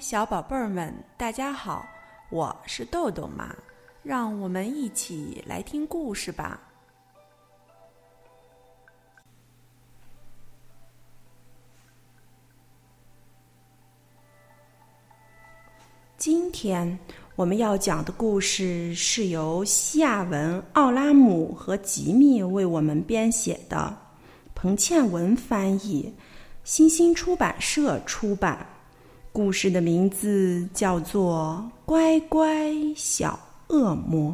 小宝贝儿们，大家好，我是豆豆妈，让我们一起来听故事吧。今天我们要讲的故事是由西亚文·奥拉姆和吉米为我们编写的，彭倩文翻译，新星出版社出版。故事的名字叫做《乖乖小恶魔》。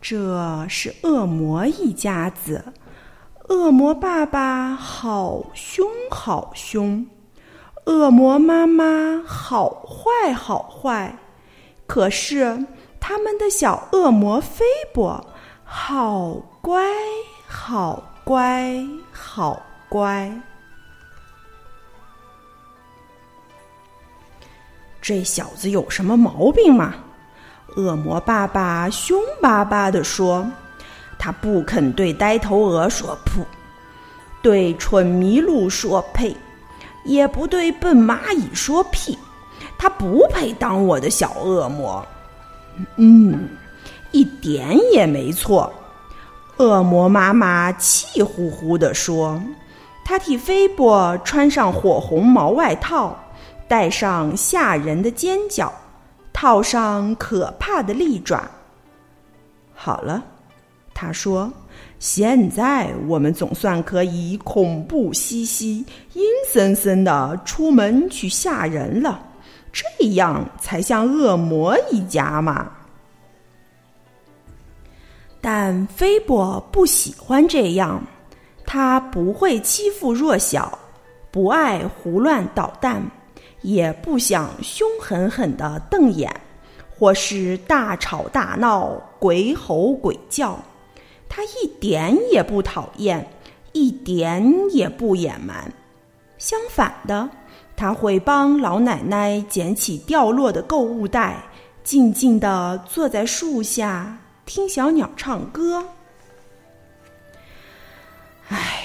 这是恶魔一家子，恶魔爸爸好凶好凶。恶魔妈妈好坏好坏，可是他们的小恶魔菲波好乖好乖好乖。这小子有什么毛病吗？恶魔爸爸凶巴巴地说：“他不肯对呆头鹅说‘噗’，对蠢麋鹿说‘呸’。”也不对笨蚂蚁说屁，他不配当我的小恶魔。嗯，一点也没错。恶魔妈妈气呼呼地说：“他替菲波穿上火红毛外套，戴上吓人的尖角，套上可怕的利爪。”好了，他说。现在我们总算可以恐怖兮兮、阴森森的出门去吓人了，这样才像恶魔一家嘛。但菲波不喜欢这样，他不会欺负弱小，不爱胡乱捣蛋，也不想凶狠狠的瞪眼，或是大吵大闹、鬼吼鬼叫。他一点也不讨厌，一点也不野蛮。相反的，他会帮老奶奶捡起掉落的购物袋，静静地坐在树下听小鸟唱歌。唉，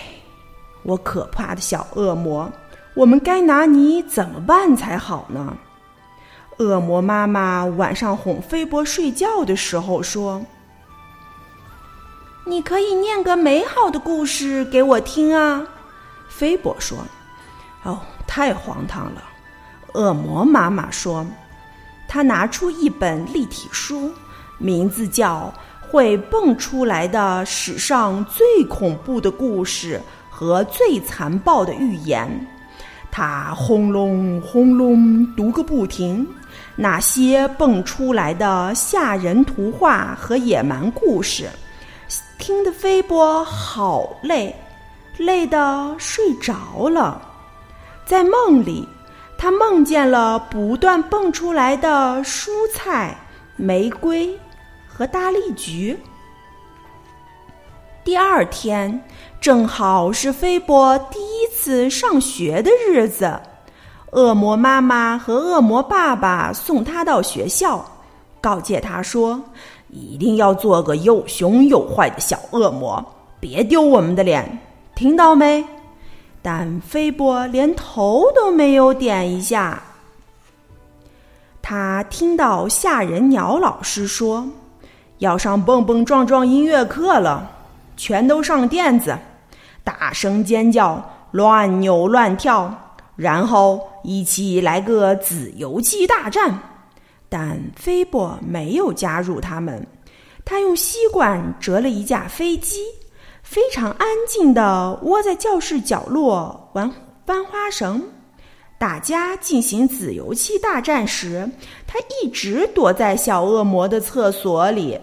我可怕的小恶魔，我们该拿你怎么办才好呢？恶魔妈妈晚上哄菲波睡觉的时候说。你可以念个美好的故事给我听啊，菲波说。哦，太荒唐了，恶魔妈妈说。她拿出一本立体书，名字叫《会蹦出来的史上最恐怖的故事和最残暴的预言》。她轰隆轰隆读个不停，那些蹦出来的吓人图画和野蛮故事。听得菲波好累，累得睡着了。在梦里，他梦见了不断蹦出来的蔬菜、玫瑰和大丽菊。第二天，正好是菲波第一次上学的日子。恶魔妈妈和恶魔爸爸送他到学校，告诫他说。一定要做个又凶又坏的小恶魔，别丢我们的脸，听到没？但菲波连头都没有点一下。他听到吓人鸟老师说要上蹦蹦撞撞音乐课了，全都上垫子，大声尖叫，乱扭乱跳，然后一起来个自由基大战。但菲波没有加入他们，他用吸管折了一架飞机，非常安静的窝在教室角落玩翻花绳。大家进行紫油气大战时，他一直躲在小恶魔的厕所里。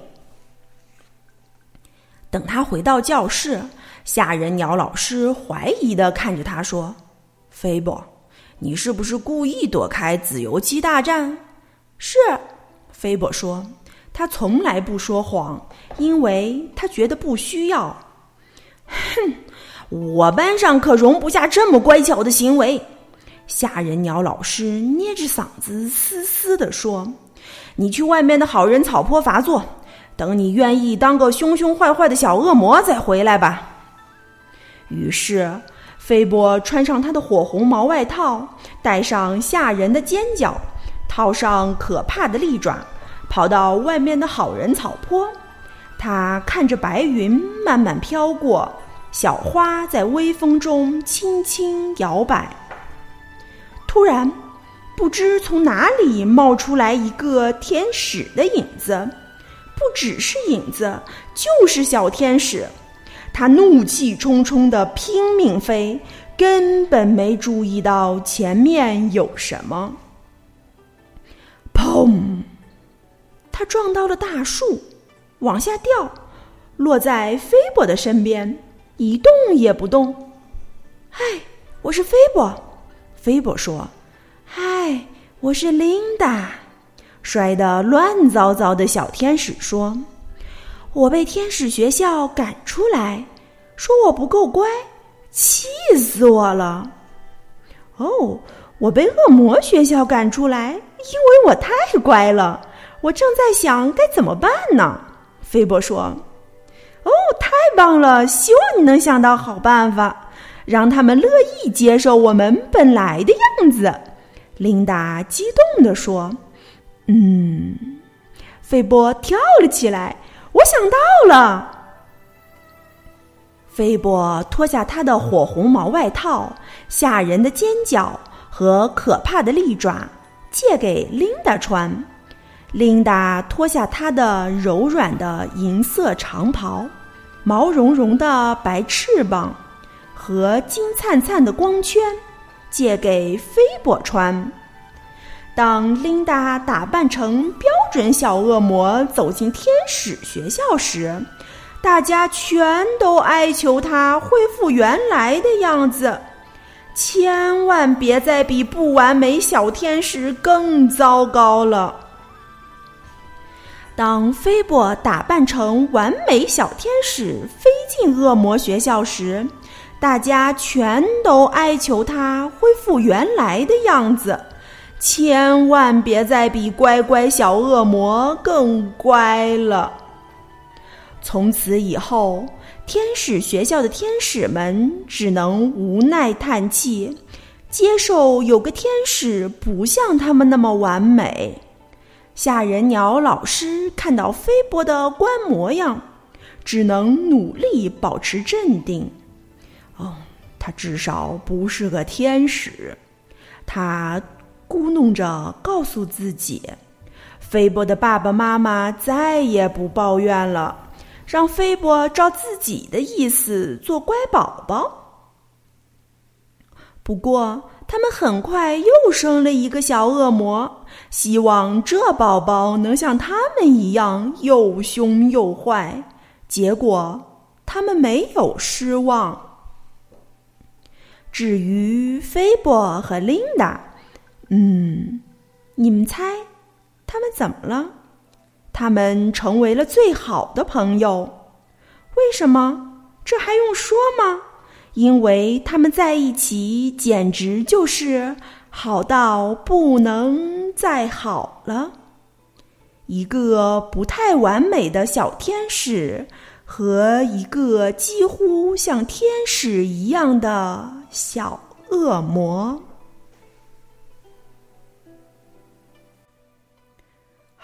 等他回到教室，吓人鸟老师怀疑的看着他说：“菲波，你是不是故意躲开自由气大战？”是，菲波说：“他从来不说谎，因为他觉得不需要。”哼，我班上可容不下这么乖巧的行为。吓人鸟老师捏着嗓子嘶嘶地说：“你去外面的好人草坡罚坐，等你愿意当个凶凶坏坏的小恶魔再回来吧。”于是，菲波穿上他的火红毛外套，戴上吓人的尖角，套上可怕的利爪，跑到外面的好人草坡。他看着白云慢慢飘过，小花在微风中轻轻摇摆。突然，不知从哪里冒出来一个天使的影子，不只是影子，就是小天使。他怒气冲冲的拼命飞，根本没注意到前面有什么。砰！他撞到了大树，往下掉，落在菲伯的身边，一动也不动。嗨，我是菲伯。菲伯说：“嗨，我是琳达。”摔得乱糟糟的小天使说。我被天使学校赶出来，说我不够乖，气死我了！哦，我被恶魔学校赶出来，因为我太乖了。我正在想该怎么办呢。菲波说：“哦，太棒了！希望你能想到好办法，让他们乐意接受我们本来的样子。”琳达激动地说：“嗯。”菲波跳了起来。我想到了，菲波脱下他的火红毛外套、吓人的尖角和可怕的利爪，借给琳达穿。琳达脱下她的柔软的银色长袍、毛茸茸的白翅膀和金灿灿的光圈，借给菲波穿。当琳达打扮成标准小恶魔走进天使学校时，大家全都哀求她恢复原来的样子，千万别再比不完美小天使更糟糕了。当菲波打扮成完美小天使飞进恶魔学校时，大家全都哀求她恢复原来的样子。千万别再比乖乖小恶魔更乖了。从此以后，天使学校的天使们只能无奈叹气，接受有个天使不像他们那么完美。吓人鸟老师看到菲波的乖模样，只能努力保持镇定。哦，他至少不是个天使，他。咕哝着告诉自己：“菲波的爸爸妈妈再也不抱怨了，让菲波照自己的意思做乖宝宝。”不过，他们很快又生了一个小恶魔，希望这宝宝能像他们一样又凶又坏。结果，他们没有失望。至于菲波和琳达。嗯，你们猜，他们怎么了？他们成为了最好的朋友。为什么？这还用说吗？因为他们在一起简直就是好到不能再好了。一个不太完美的小天使和一个几乎像天使一样的小恶魔。